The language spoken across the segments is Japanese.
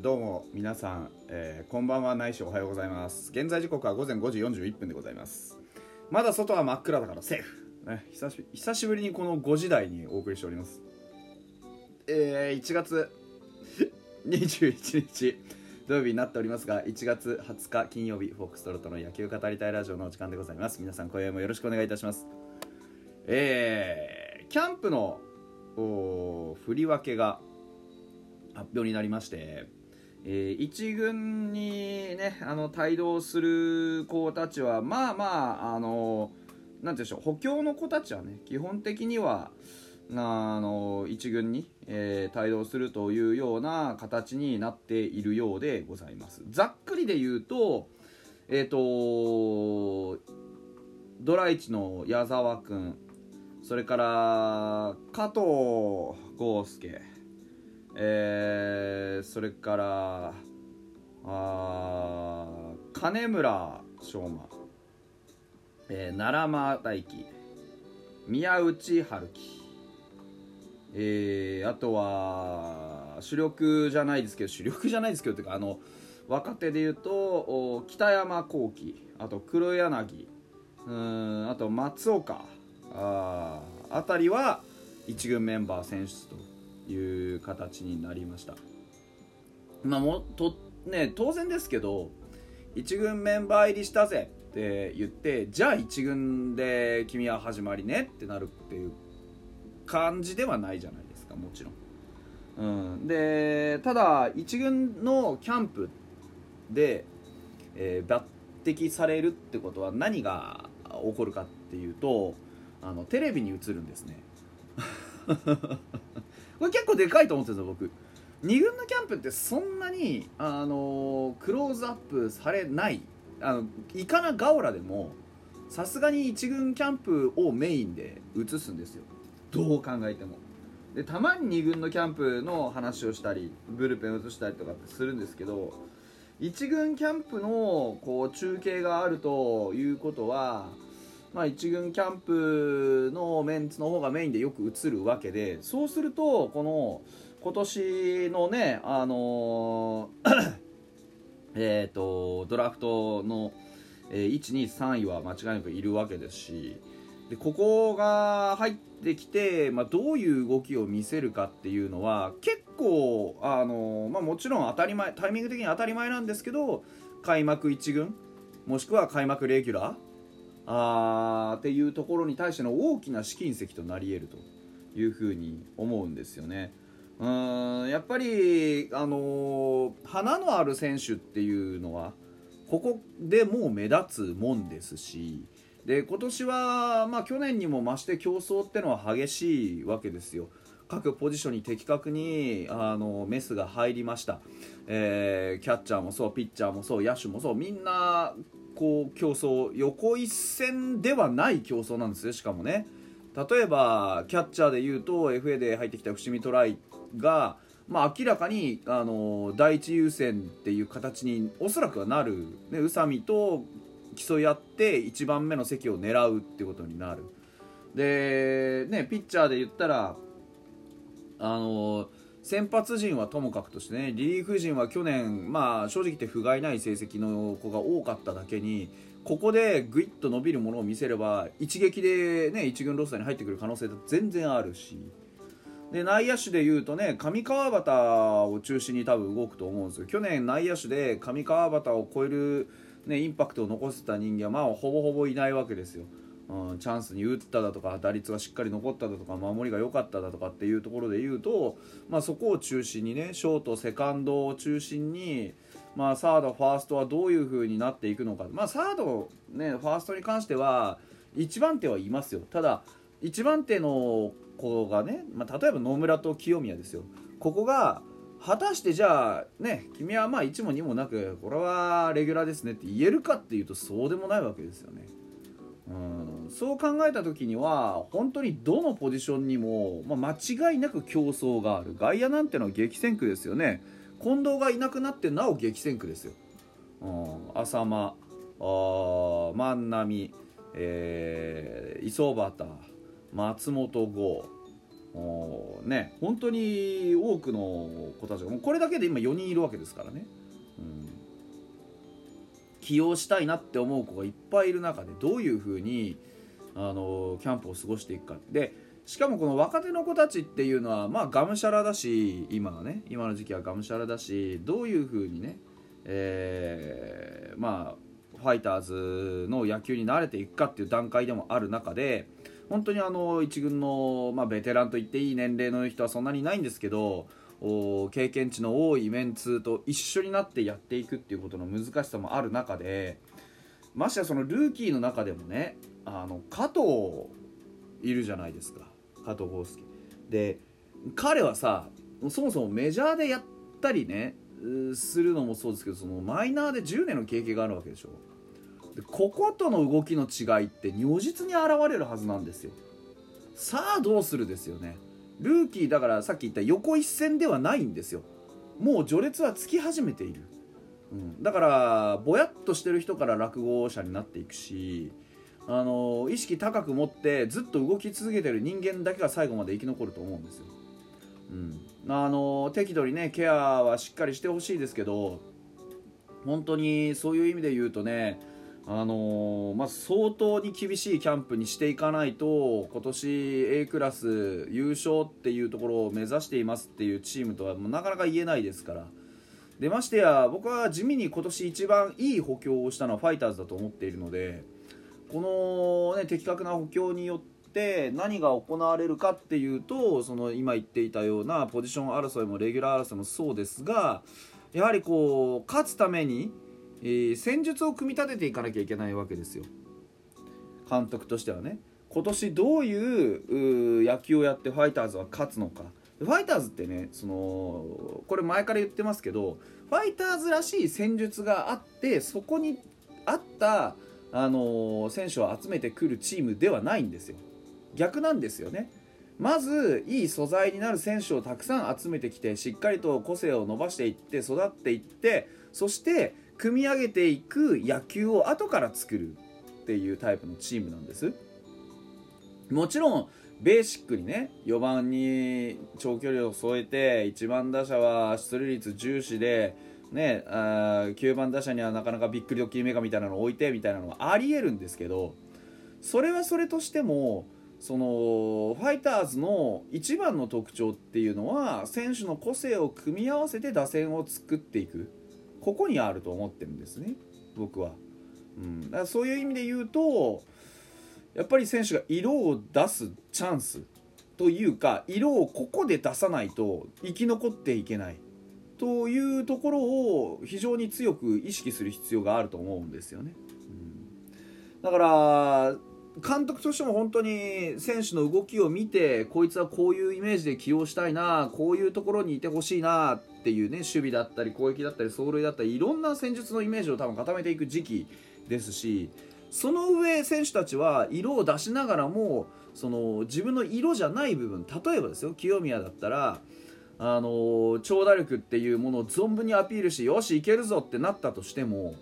どうも皆さん、えーこんばんはないしおはようございます。現在時刻は午前5時41分でございます。まだ外は真っ暗だからセーフ、ね、久し久しぶりにこの5時台にお送りしております。えー、1月 21日土曜日になっておりますが1月20日金曜日フォークストロットの野球語りたいラジオのお時間でございます。皆さん今夜もよろしくお願いいたします。えー、キャンプのお振り分けが発表になりまして、えー一軍にねあの帯同する子たちはまあまああのなんていうんでしょう補強の子たちはね基本的にはなあの一軍に、えー帯同するというような形になっているようでございます。ざっくりで言うとえっ、とドライチの矢沢君それから加藤豪介えーそれからあ金村翔馬、えー奈良間大輝宮内春樹。えーあとは主力じゃないですけど主力じゃないですけどというかあの若手でいうとお北山幸輝あと黒柳。うんあと松岡。ああたりは一軍メンバー選出と。いう形になりました。まあもとね当然ですけど一軍メンバー入りしたぜって言ってじゃあ一軍で君は始まりねってなるっていう感じではないじゃないですかもちろん、うん、でただ一軍のキャンプで、えー抜擢されるってことは何が起こるかっていうとあのテレビに映るんですね。これ結構でかいと思ってるんですよ僕。2軍のキャンプってそんなにあのクローズアップされない。あのイカナガオラでもさすがに1軍キャンプをメインで映すんですよ。どう考えても。でたまに2軍のキャンプの話をしたりブルペンを映したりとかするんですけど1軍キャンプのこう中継があるということはまあ、1軍キャンプのメンツの方がメインでよく映るわけでそうするとこの今年のねあの えーとドラフトの、えー1、2、3位は間違いなくいるわけですしでここが入ってきて、まあ、どういう動きを見せるかっていうのは結構、あのまあ、もちろん当たり前タイミング的に当たり前なんですけど開幕1軍もしくは開幕レギュラーあっていうところに対しての大きな試金石となり得るというふうに思うんですよね。うーんやっぱり、あの花のある選手っていうのはここでもう目立つもんですしで今年は、まあ、去年にも増して競争ってのは激しいわけですよ。各ポジションに的確にあのメスが入りました、えーキャッチャーもそうピッチャーもそう野手もそうみんなこう競争横一線ではない競争なんですよしかもね。例えばキャッチャーでいうと FA で入ってきた伏見トライが、まあ、明らかにあの第一優先っていう形におそらくはなる、ね、宇佐美と競い合って1番目の席を狙うってことになる。で、ね、ピッチャーで言ったらあの先発陣はともかくとしてねリリーフ陣は去年、まあ、正直言って不甲斐ない成績の子が多かっただけにここでぐいっと伸びるものを見せれば一撃で、ね、一軍ロスターに入ってくる可能性全然あるしで内野手でいうとね上川端を中心に多分動くと思うんですよ去年内野手で上川端を超える、ね、インパクトを残せた人間は、まあ、ほぼほぼいないわけですよ。うん、チャンスに打っただとか打率がしっかり残っただとか守りが良かっただとかっていうところで言うと、まあ、そこを中心にねショートセカンドを中心に、まあ、サードファーストはどういう風になっていくのか、まあ、サード、ね、ファーストに関しては1番手はいますよ。ただ1番手の子がね、まあ、例えば野村と清宮ですよ。ここが果たしてじゃあね君はまあ1も2もなくこれはレギュラーですねって言えるかっていうとそうでもないわけですよね。うん、そう考えた時には本当にどのポジションにも、まあ、間違いなく競争がある。外野なんてのは激戦区ですよね。近藤がいなくなってなお激戦区ですよ、うん、浅間あ万波、えー磯端松本剛ね。本当に多くの子たちがもうこれだけで今4人いるわけですからね、起用したいなって思う子がいっぱいいる中でどういうふうにあのキャンプを過ごしていくか。でしかもこの若手の子たちっていうのはまあがむしゃらだし今はね今の時期はがむしゃらだしどういうふうにね、えー、まあファイターズの野球に慣れていくかっていう段階でもある中で本当にあの1軍の、まあ、ベテランと言っていい年齢の人はそんなにないんですけど経験値の多いメンツと一緒になってやっていくっていうことの難しさもある中でましてやそのルーキーの中でもねあの加藤いるじゃないですか。加藤豪介。で彼はさそもそもメジャーでやったりねするのもそうですけどそのマイナーで10年の経験があるわけでしょ。でこことの動きの違いって如実に現れるはずなんですよ。さあどうするですよね。ルーキーだからさっき言った横一線ではないんですよ。もう序列はつき始めている、うん、だからぼやっとしてる人から落語者になっていくしあの意識高く持ってずっと動き続けてる人間だけが最後まで生き残ると思うんですよ、うん、あの適度にねケアはしっかりしてほしいですけど本当にそういう意味で言うとねあのー、まあ、相当に厳しいキャンプにしていかないと今年 A クラス優勝っていうところを目指していますっていうチームとはもうなかなか言えないですから。でましてや僕は地味に今年一番いい補強をしたのはファイターズだと思っているのでこの、ね、的確な補強によって何が行われるかっていうとその今言っていたようなポジション争いもレギュラー争いもそうですがやはりこう勝つためにえー、戦術を組み立てていかなきゃいけないわけですよ。監督としてはね。今年どういう野球をやってファイターズは勝つのか。ファイターズってねそのこれ前から言ってますけどファイターズらしい戦術があってそこに合った、あのー、選手を集めてくるチームではないんですよ。逆なんですよね。まずいい素材になる選手をたくさん集めてきてしっかりと個性を伸ばしていって育っていってそして組み上げていく野球を後から作るっていうタイプのチームなんです。もちろんベーシックにね4番に長距離を添えて1番打者は出塁率重視でね、あ9番打者にはなかなかびっくりドッキリメカみたいなのを置いてみたいなのはありえるんですけどそれはそれとしてもそのファイターズの一番の特徴っていうのは選手の個性を組み合わせて打線を作っていく。ここにあると思ってるんですね。僕は、うん、だからそういう意味で言うとやっぱり選手が色を出すチャンスというか色をここで出さないと生き残っていけない。というところを非常に強く意識する必要があると思うんですよね。うん、だから監督としても本当に選手の動きを見てこいつはこういうイメージで起用したいなこういうところにいてほしいなっていうね守備だったり攻撃だったり走塁だったりいろんな戦術のイメージを多分固めていく時期ですしその上選手たちは色を出しながらもその自分の色じゃない部分例えばですよ清宮だったらあの長打力っていうものを存分にアピールしよしいけるぞってなったとしても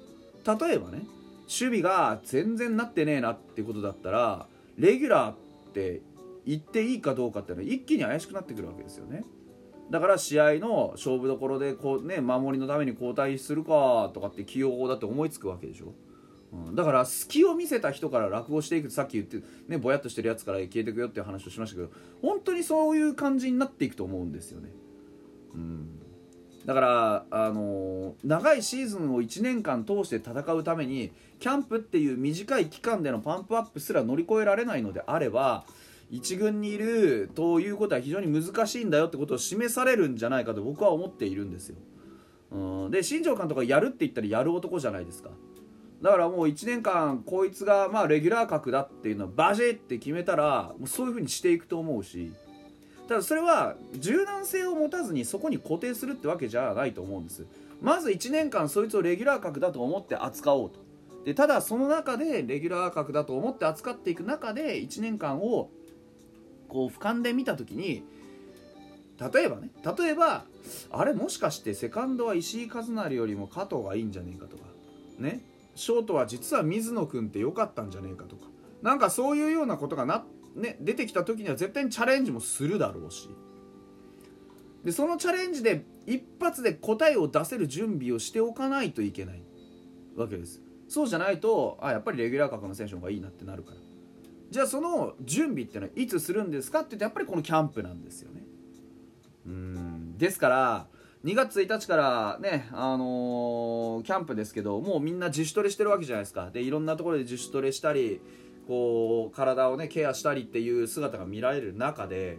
例えばね守備が全然なってねえなってことだったらレギュラーって言っていいかどうかっていうのは一気に怪しくなってくるわけですよね。だから試合の勝負どころでこう、ね、守りのために交代するかとかって起用法だって思いつくわけでしょ、うん、だから隙を見せた人から落語していくさっき言ってねぼやっとしてるやつから消えていくよっていう話をしましたけど本当にそういう感じになっていくと思うんですよね。うん。だからあの長いシーズンを1年間通して戦うためにキャンプっていう短い期間でのパンプアップすら乗り越えられないのであれば1軍にいるということは非常に難しいんだよってことを示されるんじゃないかと僕は思っているんですよ。うん、で新庄監督がやるって言ったらやる男じゃないですか。だからもう1年間こいつがまあレギュラー格だっていうのをバジェって決めたらもうそういう風にしていくと思うしただそれは柔軟性を持たずにそこに固定するってわけじゃないと思うんです。まず1年間そいつをレギュラー格だと思って扱おうと。でただその中でレギュラー格だと思って扱っていく中で1年間をこう俯瞰で見た時に例えばね例えばあれもしかしてセカンドは石井一成よりも加藤がいいんじゃねえかとかねショートは実は水野君って良かったんじゃねえかとかなんかそういうようなことがなっね、出てきた時には絶対にチャレンジもするだろうし。でそのチャレンジで一発で答えを出せる準備をしておかないといけないわけです。そうじゃないとあやっぱりレギュラー格の選手の方がいいなってなるから。じゃあその準備ってのはいつするんですかって言ってやっぱりこのキャンプなんですよね。うん。ですから2月1日からね、あのー、キャンプですけどもうみんな自主トレしてるわけじゃないですか。でいろんなところで自主トレしたりこう体をねケアしたりっていう姿が見られる中で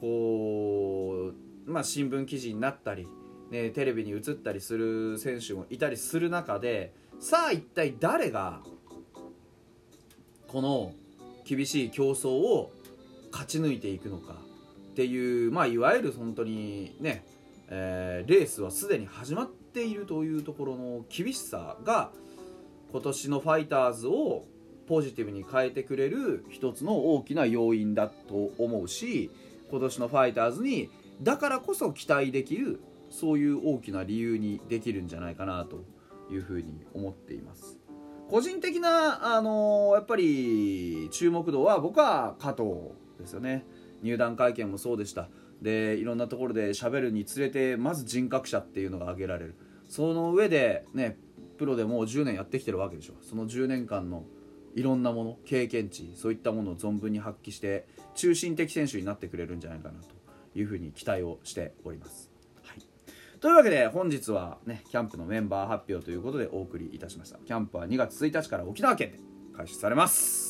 こう、まあ、新聞記事になったり、ね、テレビに映ったりする選手もいたりする中でさあ一体誰がこの厳しい競争を勝ち抜いていくのかっていう、まあ、いわゆる本当にね、えー、レースはすでに始まっているというところの厳しさが今年のファイターズをポジティブに変えてくれる一つの大きな要因だと思うし今年のファイターズにだからこそ期待できるそういう大きな理由にできるんじゃないかなというふうに思っています。個人的な、あのー、やっぱり注目度は僕は加藤ですよね。入団会見もそうでした。でいろんなところで喋るにつれてまず人格者っていうのが挙げられる。その上でねプロでもう10年やってきてるわけでしょ。その10年間のいろんなもの経験値そういったものを存分に発揮して中心的選手になってくれるんじゃないかなというふうに期待をしております。というわけで本日はねキャンプのメンバー発表ということでお送りいたしました。キャンプは2月1日から沖縄県で開始されます。